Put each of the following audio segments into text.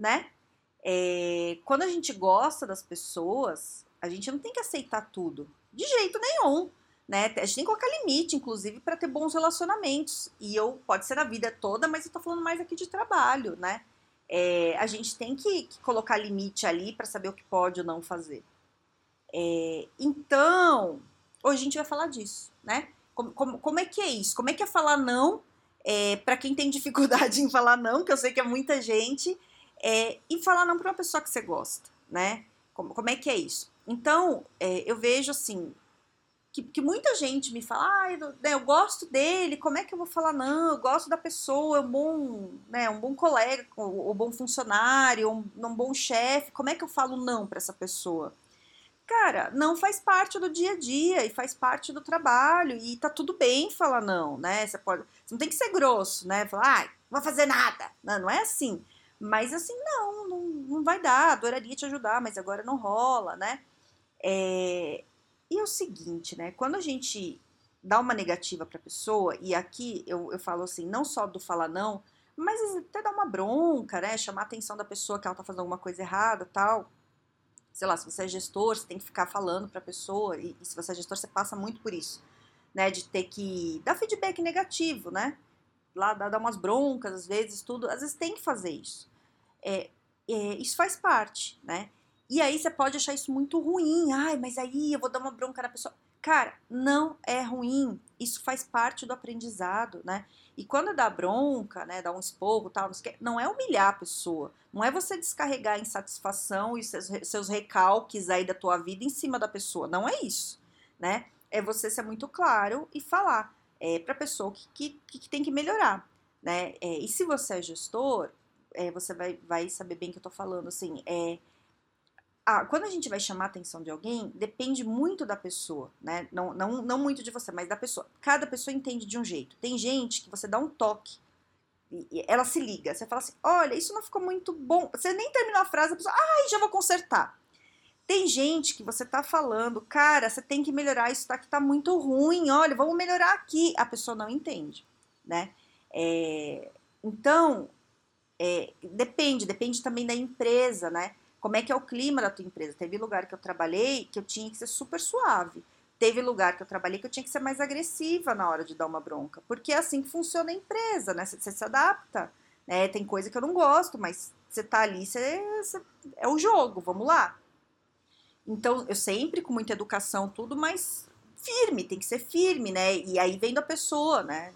né? É, quando a gente gosta das pessoas, a gente não tem que aceitar tudo, de jeito nenhum. Né? A gente tem que colocar limite, inclusive, para ter bons relacionamentos. E eu, pode ser na vida toda, mas eu tô falando mais aqui de trabalho, né? É, a gente tem que, que colocar limite ali para saber o que pode ou não fazer. É, então, hoje a gente vai falar disso, né? Como, como, como, é que é isso? Como é que é falar não é, para quem tem dificuldade em falar não, que eu sei que é muita gente, é, e falar não para uma pessoa que você gosta, né? Como, como é que é isso? Então, é, eu vejo assim, que, que, muita gente me fala, ah, eu, né, eu, gosto dele, como é que eu vou falar não? Eu gosto da pessoa, é um bom, né, um bom colega, ou bom funcionário, um, um bom chefe, como é que eu falo não para essa pessoa? Cara, não faz parte do dia a dia e faz parte do trabalho e tá tudo bem falar não, né? Você pode, você não tem que ser grosso, né? Falar, ah, não vou fazer nada. Não, não é assim. Mas assim, não, não, não vai dar, adoraria te ajudar, mas agora não rola, né? É... E é o seguinte, né? Quando a gente dá uma negativa para a pessoa, e aqui eu, eu falo assim, não só do falar não, mas até dar uma bronca, né? Chamar a atenção da pessoa que ela tá fazendo alguma coisa errada tal. Sei lá, se você é gestor, você tem que ficar falando para a pessoa, e, e se você é gestor, você passa muito por isso, né? De ter que dar feedback negativo, né? Lá dar umas broncas, às vezes, tudo. Às vezes tem que fazer isso. É, é, isso faz parte, né? E aí você pode achar isso muito ruim. Ai, mas aí eu vou dar uma bronca na pessoa. Cara, não é ruim. Isso faz parte do aprendizado, né? E quando dá bronca, né, dá um esporro, tal, não é humilhar a pessoa, não é você descarregar a insatisfação e seus, recalques aí da tua vida em cima da pessoa, não é isso, né? É você ser muito claro e falar é, para a pessoa que, que, que, tem que melhorar, né? É, e se você é gestor, é, você vai, vai saber bem o que eu tô falando, assim, é... Ah, quando a gente vai chamar a atenção de alguém, depende muito da pessoa, né? Não, não, não muito de você, mas da pessoa. Cada pessoa entende de um jeito. Tem gente que você dá um toque, e ela se liga. Você fala assim: olha, isso não ficou muito bom. Você nem terminou a frase, a pessoa, ai, já vou consertar. Tem gente que você tá falando, cara, você tem que melhorar, isso tá, que tá muito ruim, olha, vamos melhorar aqui. A pessoa não entende, né? É, então, é, depende, depende também da empresa, né? Como é que é o clima da tua empresa? Teve lugar que eu trabalhei que eu tinha que ser super suave. Teve lugar que eu trabalhei que eu tinha que ser mais agressiva na hora de dar uma bronca. Porque é assim que funciona a empresa, né? Você, se adapta. Né? Tem coisa que eu não gosto, mas você tá ali, você, é o jogo, vamos lá. Então, eu sempre com muita educação, tudo, mas firme, tem que ser firme, né? E aí vem da pessoa, né?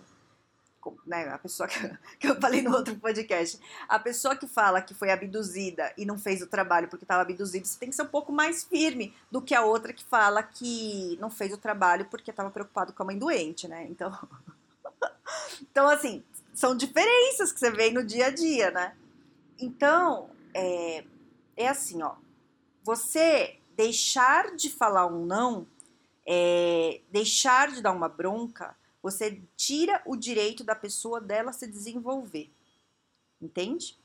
Né, a pessoa que, que, eu falei no outro podcast, a pessoa que fala que foi abduzida e não fez o trabalho porque estava abduzida, você tem que ser um pouco mais firme do que a outra que fala que não fez o trabalho porque estava preocupado com a mãe doente, né? Então, então assim, são diferenças que você vê no dia a dia, né? Então, é, é assim, ó, você deixar de falar um não, é, deixar de dar uma bronca, você tira o direito da pessoa dela se desenvolver. Entende?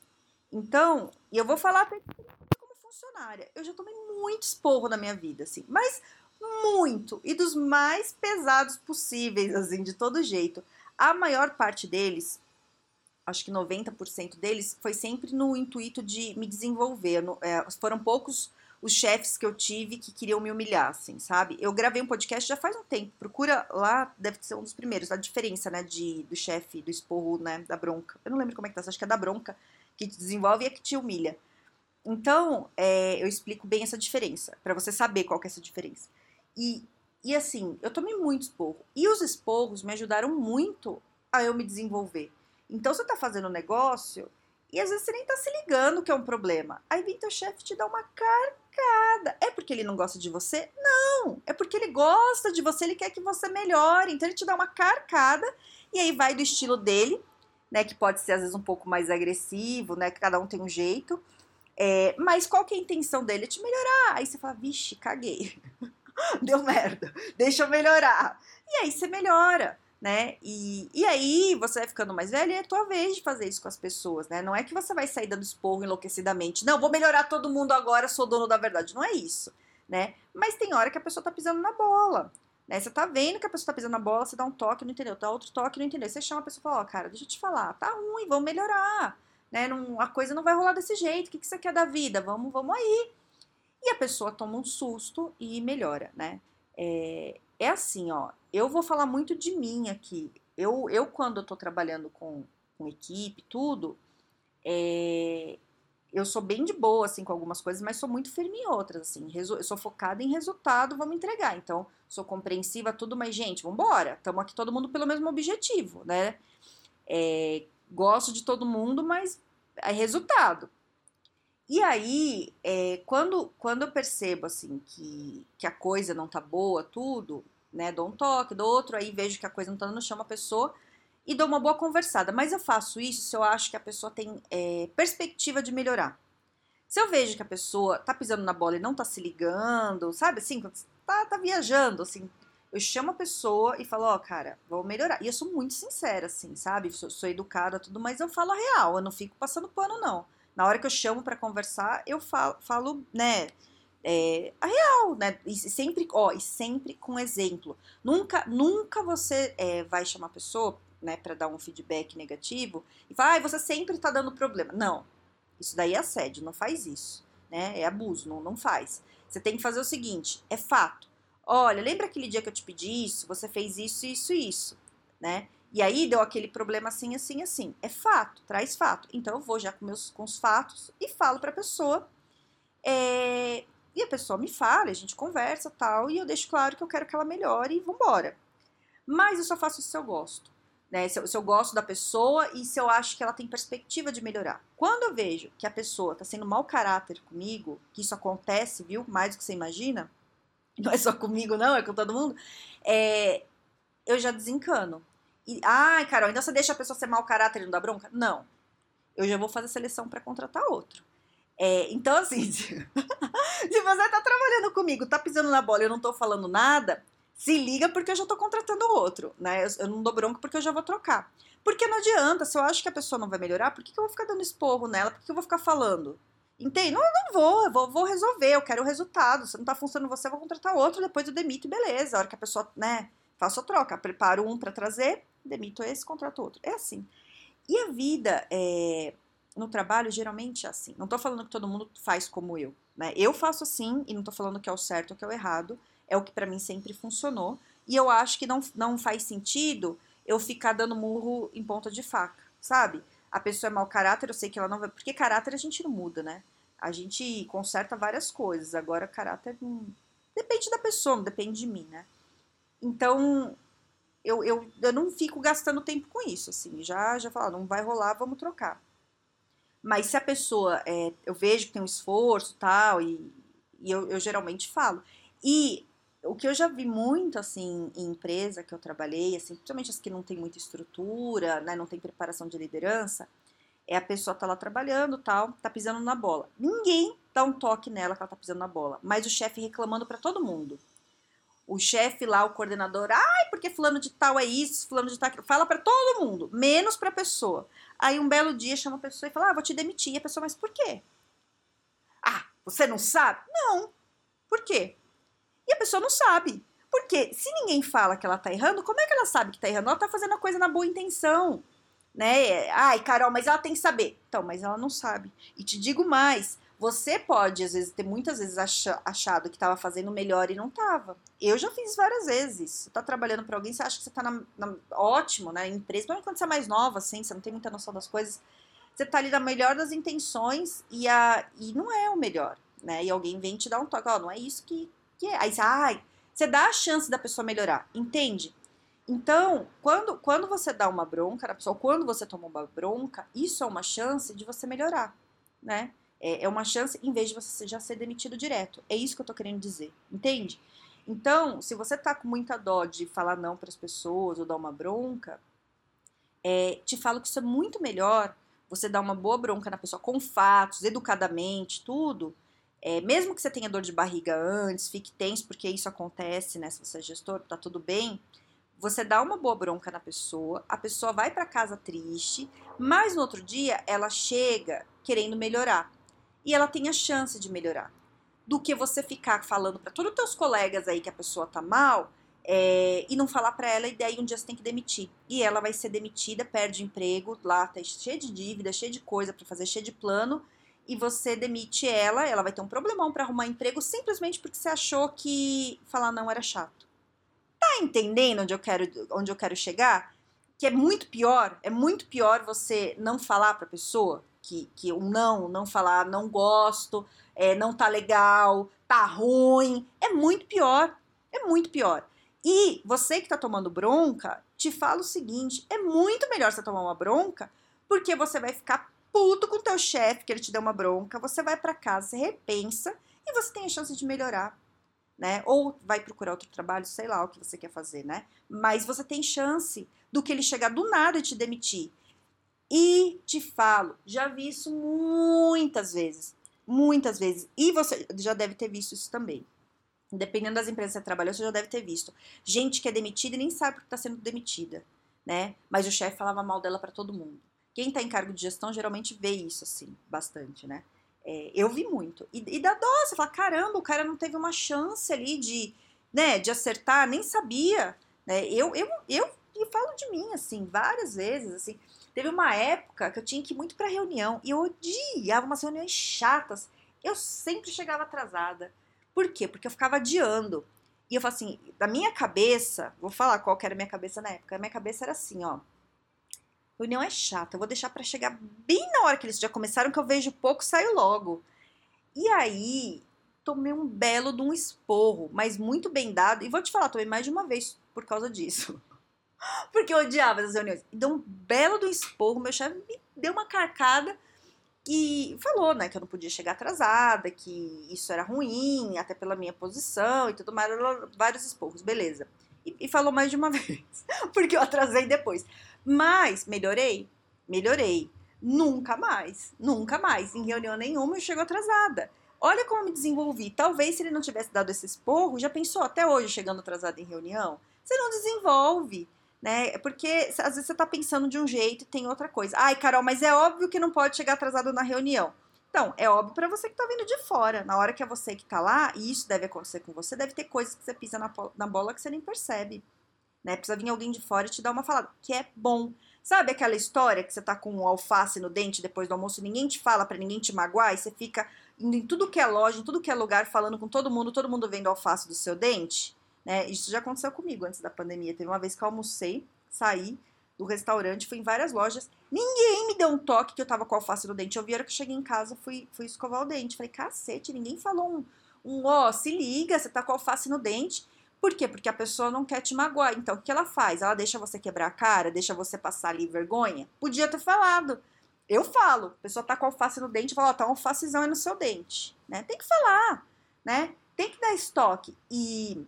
Então, e eu vou falar como funcionária. Eu já tomei muito esporro na minha vida, assim, mas muito e dos mais pesados possíveis, assim, de todo jeito. A maior parte deles, acho que 90% deles, foi sempre no intuito de me desenvolver. No, é, foram poucos os chefes que eu tive que queriam me humilhar, assim, sabe? Eu gravei um podcast já faz um tempo, procura lá, deve ser um dos primeiros, a diferença, né, de, do chefe, do esporro, né, da bronca. Eu não lembro como é que tá, acho que é da bronca, que te desenvolve e é que te humilha. Então, é, eu explico bem essa diferença, para você saber qual que é essa diferença. E, e assim, eu tomei muito esporro. E os esporros me ajudaram muito a eu me desenvolver. Então, você tá fazendo um negócio e às vezes você nem tá se ligando que é um problema. Aí vem teu chefe te dá uma É porque ele não gosta de você? Não! É porque ele gosta de você, ele quer que você melhore. Então ele te dá uma carcada e aí vai do estilo dele, né? Que pode ser às vezes um pouco mais agressivo, né? Que cada um tem um jeito. É, mas qual que é a intenção dele? É te melhorar. Aí você fala, vixe, caguei. Deu merda. Deixa eu melhorar. E aí você melhora né? E, e aí você vai ficando mais velho e é tua vez de fazer isso com as pessoas, né? Não é que você vai sair dando esporro enlouquecidamente. Não, vou melhorar todo mundo agora, sou dono da verdade. Não é isso, né? Mas tem hora que a pessoa tá pisando na bola. Né? Você tá vendo que a pessoa tá pisando na bola, você dá um toque, não entendeu? Dá outro toque, não entendeu? Você chama a pessoa e fala, ó, oh, cara, deixa eu te falar, tá ruim, vamos melhorar. Né? Não, a coisa não vai rolar desse jeito. O que, que você quer da vida? Vamos, vamos aí. E a pessoa toma um susto e melhora, né? É, é assim, ó. Eu vou falar muito de mim aqui. Eu, eu quando eu tô trabalhando com, com equipe, tudo, é, eu sou bem de boa, assim, com algumas coisas, mas sou muito firme em outras, assim. Eu sou focada em resultado, vamos entregar. Então, sou compreensiva, tudo, mas, gente, vambora. Estamos aqui todo mundo pelo mesmo objetivo, né? É, gosto de todo mundo, mas é resultado. E aí, é, quando, quando eu percebo, assim, que, que a coisa não tá boa, tudo, né, dou um toque, dou outro, aí vejo que a coisa não tá no chão, a pessoa e dou uma boa conversada. Mas eu faço isso se eu acho que a pessoa tem é, perspectiva de melhorar. Se eu vejo que a pessoa tá pisando na bola e não tá se ligando, sabe assim, tá, tá viajando, assim, eu chamo a pessoa e falo, ó, oh, cara, vou melhorar. E eu sou muito sincera, assim, sabe? Sou, sou educada, tudo, mas eu falo a real, eu não fico passando pano, não. Na hora que eu chamo para conversar, eu falo, falo né, é, a real, né? E sempre, ó, e sempre com exemplo. Nunca, nunca você é, vai chamar a pessoa, né, para dar um feedback negativo e falar, ah, você sempre tá dando problema. Não, isso daí é assédio, não faz isso, né? É abuso, não, não faz. Você tem que fazer o seguinte, é fato. Olha, lembra aquele dia que eu te pedi isso? Você fez isso, isso, isso, né? E aí deu aquele problema assim, assim, assim. É fato, traz fato. Então eu vou já com, meus, com os fatos e falo para a pessoa. É, e a pessoa me fala, a gente conversa tal, e eu deixo claro que eu quero que ela melhore e vambora. Mas eu só faço isso se eu gosto. Né? Se, eu, se eu gosto da pessoa e se eu acho que ela tem perspectiva de melhorar. Quando eu vejo que a pessoa está sendo mau caráter comigo, que isso acontece, viu? Mais do que você imagina, não é só comigo, não, é com todo mundo, é, eu já desencano. E, ai, Carol, então você deixa a pessoa ser mau caráter e não dá bronca? Não. Eu já vou fazer seleção para contratar outro. É, então, assim, se você tá trabalhando comigo, tá pisando na bola e eu não tô falando nada, se liga porque eu já tô contratando outro, né? Eu, eu não dou bronca porque eu já vou trocar. Porque não adianta, se eu acho que a pessoa não vai melhorar, por que, que eu vou ficar dando esporro nela? Por que, que eu vou ficar falando? Entende? Não, eu não vou, eu vou, vou resolver, eu quero o resultado. Se não tá funcionando você, eu vou contratar outro, depois eu demito e beleza. A hora que a pessoa, né, faço a troca, preparo um para trazer, demito esse, contrato outro. É assim. E a vida é, no trabalho geralmente é assim. Não tô falando que todo mundo faz como eu, né? Eu faço assim e não tô falando que é o certo ou que é o errado. É o que para mim sempre funcionou. E eu acho que não, não faz sentido eu ficar dando murro em ponta de faca, sabe? A pessoa é mau caráter, eu sei que ela não vai. Porque caráter a gente não muda, né? A gente conserta várias coisas. Agora, caráter não. Depende da pessoa, não depende de mim, né? Então, eu, eu, eu não fico gastando tempo com isso, assim, já, já falo, não vai rolar, vamos trocar. Mas se a pessoa, é, eu vejo que tem um esforço tal, e, e eu, eu geralmente falo. E o que eu já vi muito, assim, em empresa que eu trabalhei, assim, principalmente as que não tem muita estrutura, né, não tem preparação de liderança, é a pessoa tá lá trabalhando tal, tá pisando na bola. Ninguém dá um toque nela que ela tá pisando na bola, mas o chefe reclamando para todo mundo o chefe lá, o coordenador, ai, porque fulano de tal é isso, fulano de tal é. Fala para todo mundo, menos para a pessoa. Aí um belo dia chama a pessoa e fala, ah, vou te demitir. E a pessoa, mas por quê? Ah, você não sabe? Não. Por quê? E a pessoa não sabe. Porque se ninguém fala que ela tá errando, como é que ela sabe que tá errando? Ela tá fazendo a coisa na boa intenção. Né? Ai, Carol, mas ela tem que saber. Então, mas ela não sabe. E te digo mais, você pode, às vezes, ter muitas vezes achado que estava fazendo melhor e não estava. Eu já fiz várias vezes. Você está trabalhando para alguém, você acha que você está na, na, ótimo, né? Empresa, principalmente quando você é mais nova, assim, você não tem muita noção das coisas. Você está ali na melhor das intenções e, a, e não é o melhor, né? E alguém vem te dar um toque, ó, oh, não é isso que, que é. Aí você, ai, você dá a chance da pessoa melhorar, entende? Então, quando, quando você dá uma bronca na pessoa, quando você toma uma bronca, isso é uma chance de você melhorar, né? É, é uma chance em vez de você já ser demitido direto. É isso que eu tô querendo dizer, entende? Então, se você tá com muita dó de falar não para as pessoas ou dar uma bronca, é, te falo que isso é muito melhor você dá uma boa bronca na pessoa com fatos, educadamente, tudo, é, mesmo que você tenha dor de barriga antes, fique tenso, porque isso acontece, né? Se você é gestor, tá tudo bem. Você dá uma boa bronca na pessoa, a pessoa vai para casa triste, mas no outro dia ela chega querendo melhorar. E ela tem a chance de melhorar. Do que você ficar falando para todos os teus colegas aí que a pessoa tá mal é, e não falar para ela, e daí um dia você tem que demitir. E ela vai ser demitida, perde emprego, lá tá cheio de dívida, cheio de coisa para fazer, cheio de plano, e você demite ela, ela vai ter um problemão para arrumar emprego simplesmente porque você achou que falar não era chato. Tá entendendo onde eu quero, onde eu quero chegar? Que é muito pior, é muito pior você não falar pra pessoa que, que o não, não falar, não gosto, é, não tá legal, tá ruim, é muito pior, é muito pior. E você que tá tomando bronca, te fala o seguinte: é muito melhor você tomar uma bronca, porque você vai ficar puto com teu chefe que ele te deu uma bronca, você vai para casa, você repensa e você tem a chance de melhorar né? Ou vai procurar outro trabalho, sei lá o que você quer fazer, né? Mas você tem chance do que ele chegar do nada e te demitir. E te falo, já vi isso muitas vezes, muitas vezes. E você já deve ter visto isso também. Dependendo das empresas que você trabalhou, você já deve ter visto. Gente que é demitida e nem sabe porque está sendo demitida, né? Mas o chefe falava mal dela para todo mundo. Quem está em cargo de gestão geralmente vê isso assim, bastante, né? É, eu vi muito. E, e dá dó, você fala, caramba, o cara não teve uma chance ali de, né, de acertar, nem sabia. Né? Eu, eu, eu, eu falo de mim, assim, várias vezes, assim. Teve uma época que eu tinha que ir muito para reunião e eu odiava umas reuniões chatas. Eu sempre chegava atrasada. Por quê? Porque eu ficava adiando. E eu falo assim, da minha cabeça, vou falar qual que era a minha cabeça na época. A minha cabeça era assim, ó reunião é chata, eu vou deixar para chegar bem na hora que eles já começaram, que eu vejo pouco, saio logo. E aí, tomei um belo de um esporro, mas muito bem dado, e vou te falar, tomei mais de uma vez por causa disso. Porque eu odiava as reuniões. E deu um belo do esporro, meu chefe me deu uma carcada e falou, né, que eu não podia chegar atrasada, que isso era ruim, até pela minha posição e tudo mais, vários esporros, beleza. E, e falou mais de uma vez, porque eu atrasei depois. Mas melhorei? Melhorei. Nunca mais, nunca mais. Em reunião nenhuma eu chego atrasada. Olha como eu me desenvolvi. Talvez se ele não tivesse dado esse esporro, já pensou até hoje chegando atrasado em reunião? Você não desenvolve, né? Porque às vezes você tá pensando de um jeito e tem outra coisa. Ai, Carol, mas é óbvio que não pode chegar atrasado na reunião. Então, é óbvio para você que tá vindo de fora. Na hora que é você que tá lá, e isso deve acontecer com você, deve ter coisas que você pisa na, na bola que você nem percebe né? Precisa vir alguém de fora e te dar uma falada, que é bom. Sabe aquela história que você tá com um alface no dente depois do almoço ninguém te fala para ninguém te magoar e você fica indo em tudo que é loja, em tudo que é lugar, falando com todo mundo, todo mundo vendo alface do seu dente? Né? Isso já aconteceu comigo antes da pandemia. Teve uma vez que eu almocei, saí do restaurante, fui em várias lojas, ninguém me deu um toque que eu tava com alface no dente. Eu vi a hora que eu cheguei em casa, fui, fui escovar o dente. Falei, cacete, ninguém falou um, um ó, oh, se liga, você tá com alface no dente. Por quê? Porque a pessoa não quer te magoar. Então, o que ela faz? Ela deixa você quebrar a cara, deixa você passar ali vergonha? Podia ter falado. Eu falo, a pessoa tá com alface no dente, fala, ó, tá um alfacezão aí no seu dente, né? Tem que falar, né? Tem que dar estoque. E.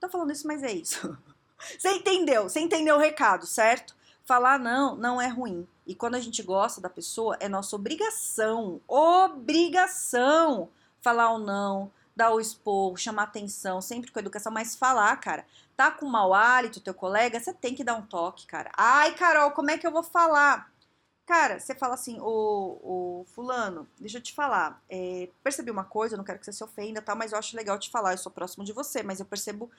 Tô falando isso, mas é isso. Você entendeu? Você entendeu o recado, certo? Falar não, não é ruim. E quando a gente gosta da pessoa, é nossa obrigação, obrigação falar o não, dar o expor, chamar atenção, sempre com educação, mas falar, cara. Tá com mau hálito, teu colega, você tem que dar um toque, cara. Ai, Carol, como é que eu vou falar? Cara, você fala assim, o, o fulano, deixa eu te falar, é, percebi uma coisa, não quero que você se ofenda, tá, mas eu acho legal te falar, eu sou próximo de você, mas eu percebo,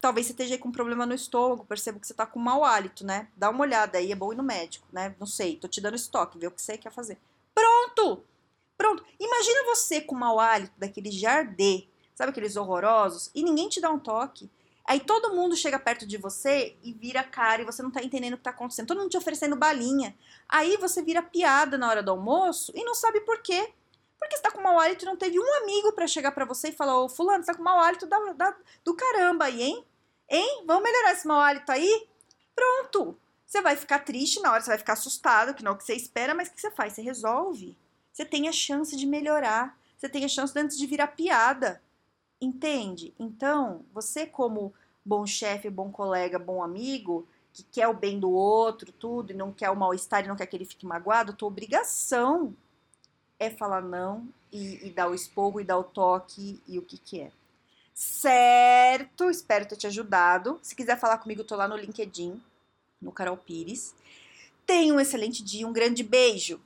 talvez você esteja com um problema no estômago, percebo que você tá com mau hálito, né? Dá uma olhada aí, é bom ir no médico, né? Não sei, tô te dando estoque, vê o que você quer fazer. Pronto! Pronto. Imagina você com mau hálito daquele jardê, sabe aqueles horrorosos, e ninguém te dá um toque. Aí todo mundo chega perto de você e vira cara e você não tá entendendo o que tá acontecendo. Todo mundo te oferecendo balinha. Aí você vira piada na hora do almoço e não sabe por quê. Porque você tá com mau hálito e não teve um amigo para chegar para você e falar: Ô, Fulano, você tá com mau hálito da, da, do caramba aí, hein? Hein? Vamos melhorar esse mau hálito aí? Pronto. Você vai ficar triste na hora, você vai ficar assustado, que não é o que você espera, mas o que você faz? Você resolve. Você tem a chance de melhorar. Você tem a chance de, antes de virar piada. Entende? Então, você como bom chefe, bom colega, bom amigo, que quer o bem do outro, tudo, e não quer o mal-estar e não quer que ele fique magoado, tua obrigação é falar não e, e dar o esporro e dar o toque e o que que é. Certo? Espero ter te ajudado. Se quiser falar comigo, tô lá no LinkedIn, no Carol Pires. Tenha um excelente dia, um grande beijo!